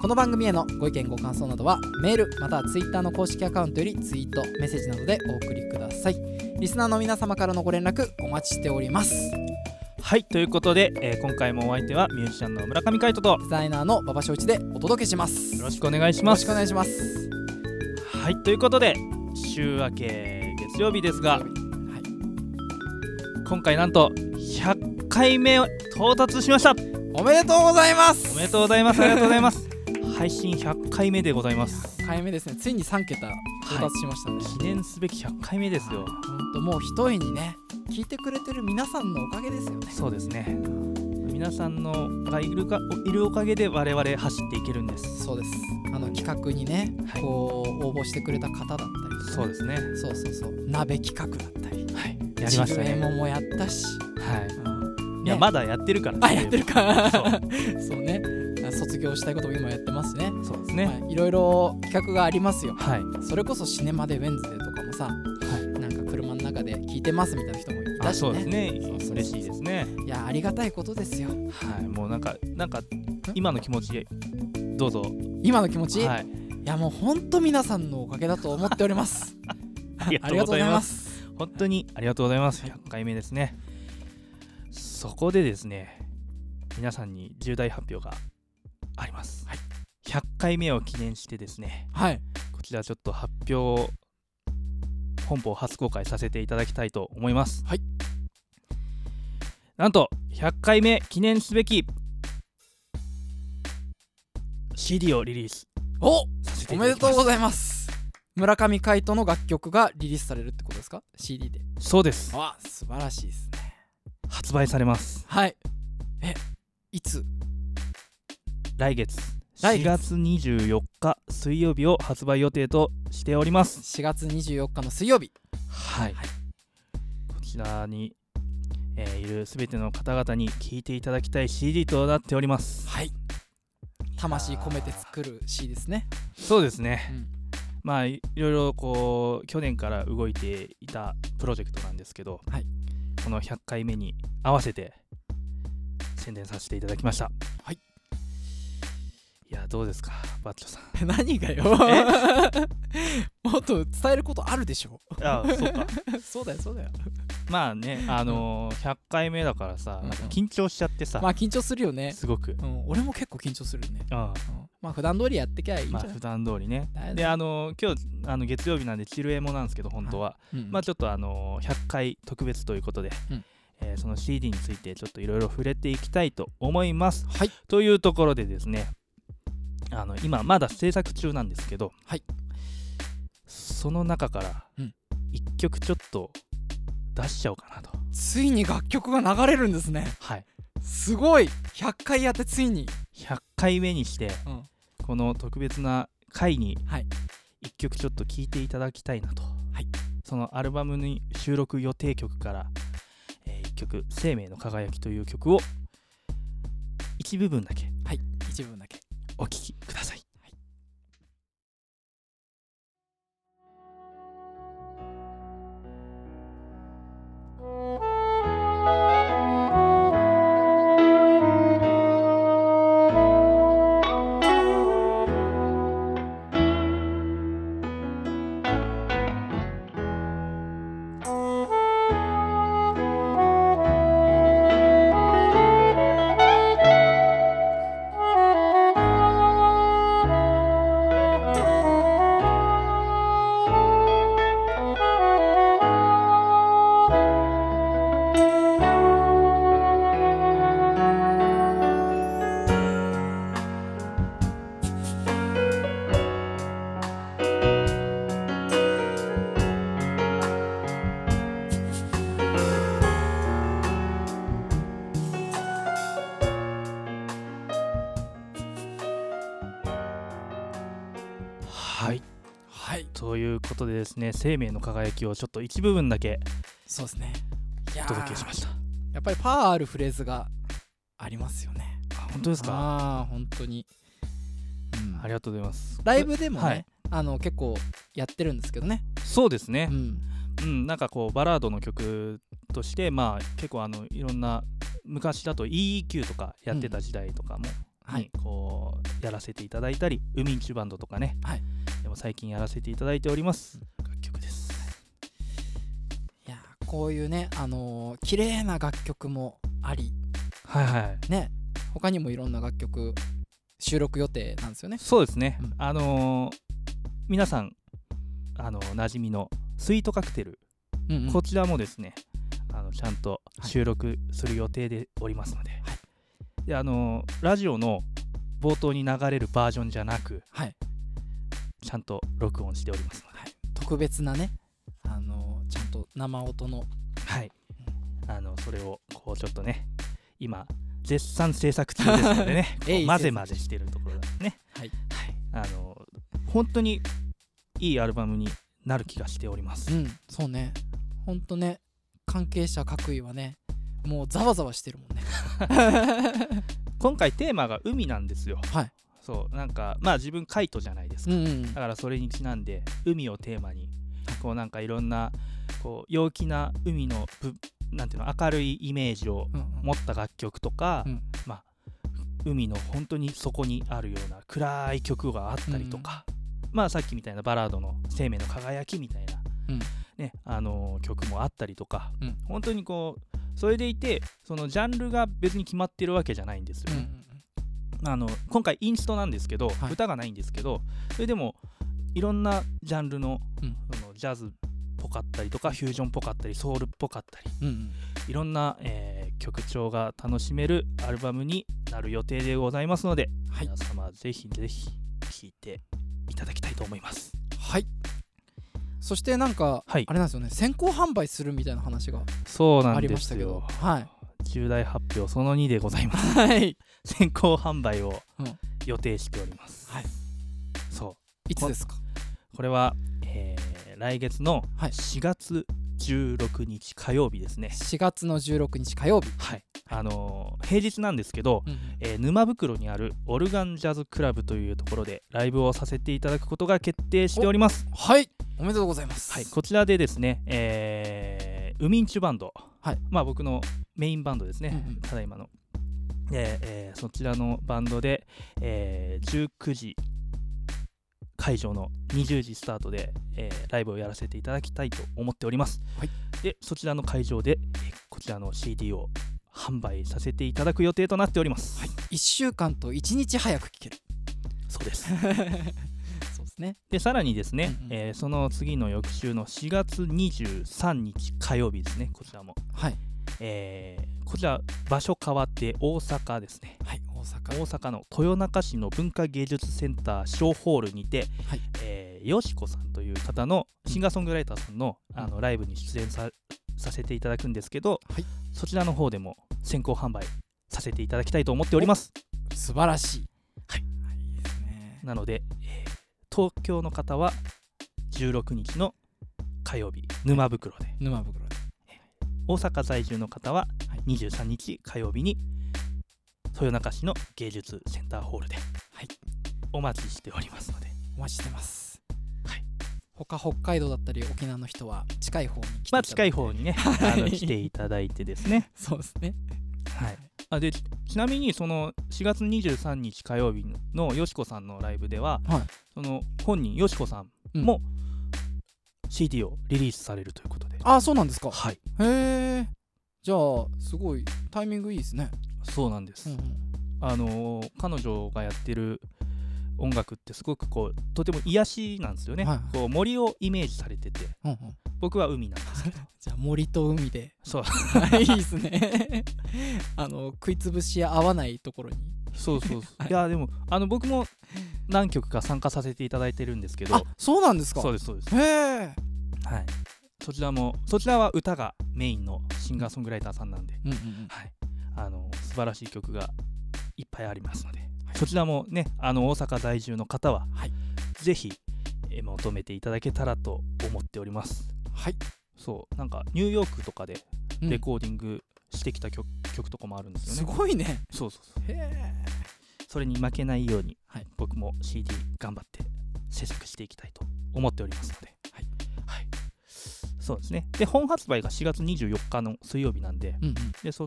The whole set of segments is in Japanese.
この番組へのご意見ご感想などはメールまたはツイッターの公式アカウントよりツイートメッセージなどでお送りください。リスナーの皆様からのご連絡お待ちしております。はいということで、えー今回もお相手はミュージシャンの村上海人とよデザイナーの馬場翔一でお届けします。よろしくお願いしろます。しくお願いします。はいということで週明け月曜日ですがはい。今回なんと100回目を到達しました。おめでとうございます。おめでとうございます。ありがとうございます配信100回目でございます。100回目ですね。ついに3桁到達しましたね、記念すべき100回目ですよ。ほんともう一重にね聞いてくれてる皆さんのおかげですよね。そうですね。皆さんのがいるかいるおかげで我々走っていけるんです。そうです。あの企画にね、はい。こう応募してくれた方だったりね、そうですね。そうそうそう。鍋企画だったり。はい。やりましたね。ももやったし、はい。うん。いやまだやってるから。あやってるか。そう。そうね業したいことも今やってますね。そうですね。はい、いろいろ企画がありますよ。はい。それこそシネマでウェンズデーとかもさ、なんか車の中で聞いてますみたいな人もいたしね。あそうですね。嬉しいですね。いやありがたいことですよ。はい。もうなんかなんか今の気持ちどうぞ。今の気持ち、い、はい。やもうほんと皆さんのおかげだと思っており ます。ありがとうございます。本当にありがとうございます。100回目ですね。そこでですね皆さんに重大発表があります、はい。100回目を記念してですねはい。こちらちょっと発表を本邦初公開させていただきたいと思います。はい。なんと100回目記念すべき CD をリリースおおめでとうございます。村上海人の楽曲がリリースされるってことですか？CD で。そうです。あ素晴らしいですね。発売されます。はい。えいつ来月。4来月。月24日水曜日を発売予定としております。4月24日の水曜日。はい、はい。こちらに、えーいるすべての方々に聴いていただきたい CD となっております。はい。魂込めて作る C ですね。そうですね。うん。まあいいろいろこう去年から動いていたプロジェクトなんですけど、はい。この100回目に合わせて宣伝させていただきました。はいいやどうですかバッチョさん。何がよ。もっと伝えることあるでしょ。あそうか。そうだよそうだよ。まあねあのー100回目だからさうんなんか緊張しちゃってさ、まあ緊張するよね。すごく、うん俺も結構緊張するね。あうんまあ普段通りやってきゃいいんじゃない？まあ普段通りね。であのー今日あの月曜日なんでチルエモなんですけど本当は、うんまあちょっとあのー100回特別ということで、うん。えーその CD についてちょっといろいろ触れていきたいと思います。はい。というところでですねあの今まだ制作中なんですけど、はい。その中からうん。1曲ちょっと出しちゃおうかなと。ついに楽曲が流れるんですね。はい。すごい。100回やってついに。100回目にして、うん。この特別な回にはい。1曲ちょっと聴いていただきたいなと、はい。そのアルバムに収録予定曲から、え1曲「生命の輝き」という曲を一部分だけはい。一部分だけお聞きください。ははい。ということでですね生命の輝きをちょっと一部分だけそうですね。お届けしました。やっぱりパワーあるフレーズがありますよね。あ本当ですか？ああ本当に、うん。ありがとうございます。ライブでもね、はい。あの結構やってるんですけどね、そうですね。うん、うん、なんかこうバラードの曲としてまあ結構あのいろんな昔だと EEQ とかやってた時代とかも、はい。にこうやらせていただいたりウミンチュバンドとかね、はい。でも最近やらせていただいております。楽曲です。いやーこういうねあのー綺麗な楽曲もあり。はいはい。ね。他にもいろんな楽曲収録予定なんですよね。そうですね、うん。あのー皆さんあの馴染みのスイートカクテル、うんうん。こちらもですねあのちゃんと収録する予定でおりますので,、であのーラジオの冒頭に流れるバージョンじゃなくはい。ちゃんと録音しておりますので、特別なねあのーちゃんと生音の。はい、あのそれをこうちょっとね今絶賛制作中ですのでね 混ぜ混ぜしてるところですね。はい。あの本当にいいアルバムになる気がしております、うんそうね。ほんとね関係者各位はねもうざわざわしてるもんね。今回テーマが海なんですよ。はい。そうなんかまあ自分カイトじゃないですか、うんうんだからそれにちなんで海をテーマにこうなんかいろんなこう陽気な海のぶなんていうの明るいイメージをうんうん。持った楽曲とか、うん。まあ海の本当に底にあるような暗い曲があったりとか、まあさっきみたいなバラードの「生命の輝き」みたいな、うん。ねあのー曲もあったりとか、うん本当にこうそれでいてそのジャンルが別に決まってるわけじゃないんですよ。ね、うんうん。あの今回インストなんですけど、はい。歌がないんですけどそれでもいろんなジャンルの,、うん。そのジャズっぽかったりとかフュージョンっぽかったりソウルっぽかったりうんうん。いろんな、えー曲調が楽しめるアルバムになる予定でございますので、はい。皆様ぜひぜひ聴いていただきたいと思います。はいそしてなんか、はいあれなんですよね先行販売するみたいな話がそうなんでありましたけど。はい重大発表その2でございます。はい先行販売をうん予定しております。はいそういつですか？これは、えー来月のはい4月16日火曜日ですね。4月の16日火曜日、はい。あのー平日なんですけど、うんうんえー沼袋にあるオルガンジャズクラブというところでライブをさせていただくことが決定しております。はいおめでとうございますはい、こちらでですね、えーウミンチュバンド、はいまあ僕のメインバンドですね、うんうんただいまの。で、えーそちらのバンドで、えー19時会場の20時スタートで、えーライブをやらせていただきたいと思っております。はいで、そちらの会場で、えーこちらの CD を販売させていただく予定となっております。はい、1週間と1日早く聞けるそうです。ですね。でさらにですね、うんうん。えーその次の翌週の4月23日火曜日ですねこちらも、はい。えーこちら場所変わって大阪ですね。はい大阪。大阪の豊中市の文化芸術センター小ホールにて、はい。えーよしこさんという方のシンガーソングライターさんの,、うん。あのライブに出演ささせていただくんですけど、はい。そちらの方でも先行販売させていただきたいと思っております。素晴らしい。はいいいですね。なので、えー東京の方は16日の火曜日沼袋で。沼袋で。大阪在住の方ははい。23日火曜日に豊中市の芸術センターホールで、はい。お待ちしておりますので。お待ちしてます。はい。他北海道だったり沖縄の人は近い方に来ていただいて。まあ近い方にね、はい。あの来ていただいてですね。そうですね。はいあでちちなみにその4月23日火曜日のよしこさんのライブでは、はい。その本人よしこさんうん。も CD をリリースされるということで、あそうなんですか。はい。へえじゃあすごいタイミングいいですね。そうなんです、うんうん。あのー彼女がやってる音楽ってすごくこうとても癒しなんですよね、はいはい。こう森をイメージされてて。うんうん。僕は海なんですけど。じゃあ森と海で。そう。いいですね。あの食いつぶし合わないところに。そうそうそう、はい。い、やでもあの僕も何曲か参加させていただいてるんですけど。あそうなんですか？そうですそうです。へえ。はい。そちらもそちらは歌がメインのシンガーソングライターさんなんで、うんうんうん。はい。あの素晴らしい曲がいっぱいありますので、そちらもねあの大阪在住の方は、はい。ぜひ、求めていただけたらと思っております。はい、そうなんかニューヨークとかでうん。レコーディングしてきた曲,、曲とかもあるんですよすねごいね。そうそうそう。へえそれに負けないように、はい。僕も CD 頑張って制作していきたいと思っておりますので、はい。はい、そうですね。で本発売が4月24日の水曜日なんでうんうん。でそ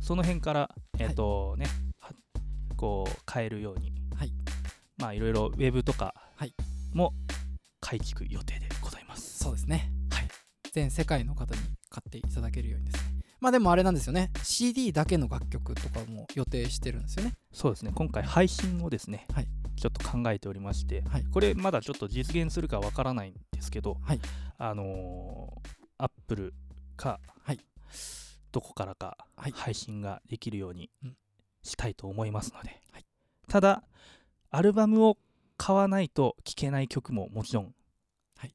その辺からえっ、とねはこう買えるように、はい。まあいろいろウェブとかはい。も改築予定でございます、そうですね。はい。全世界の方に買っていただけるようにですね。まあでもあれなんですよね。CD だけの楽曲とかも予定してるんですよね。そうですね。今回配信をですね、はい。ちょっと考えておりまして、はい。これまだちょっと実現するかわからないんですけど、はい。あのー、アップルか、はい。どこからかはい。配信ができるようにうんしたいと思いますので、はい。ただアルバムを買わないと聴けない曲ももちろん、はい。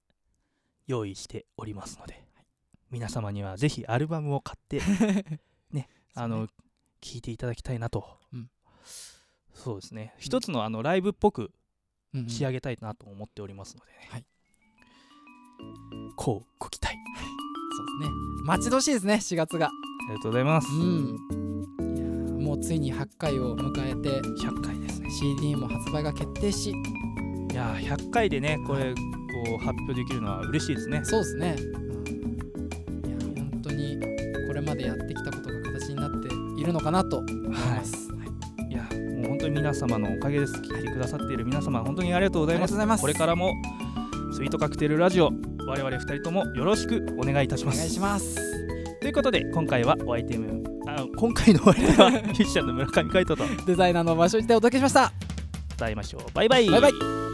用意しておりますので、皆様にはぜひアルバムを買って あの聴いていただきたいなと、うん。そうですね。一つのあのライブっぽくうんうん。仕上げたいなと思っておりますのでね、はい。こうご期待。そうですね。待ち遠しいですね4月が。ありがとうございます、うんもうついに100回を迎えて100回ですね。CD も発売が決定し。いやー100回でねこれこう発表できるのは嬉しいですね。そうですね、うん、いやー本当にこれまでやってきたことが形になっているのかなと思います、はい。い。やもう本当に皆様のおかげです。聞いてくださっている皆様本当にありがとうございます。これからもスイートカクテルラジオ我々2人ともよろしくお願いいたします。お願いします。ということで今回はお相手もあ今回のお相手は ミュージシャンの村上海人と。デザイナーの場所でお届けしました。伝えましょう。バイバイ。バイバイ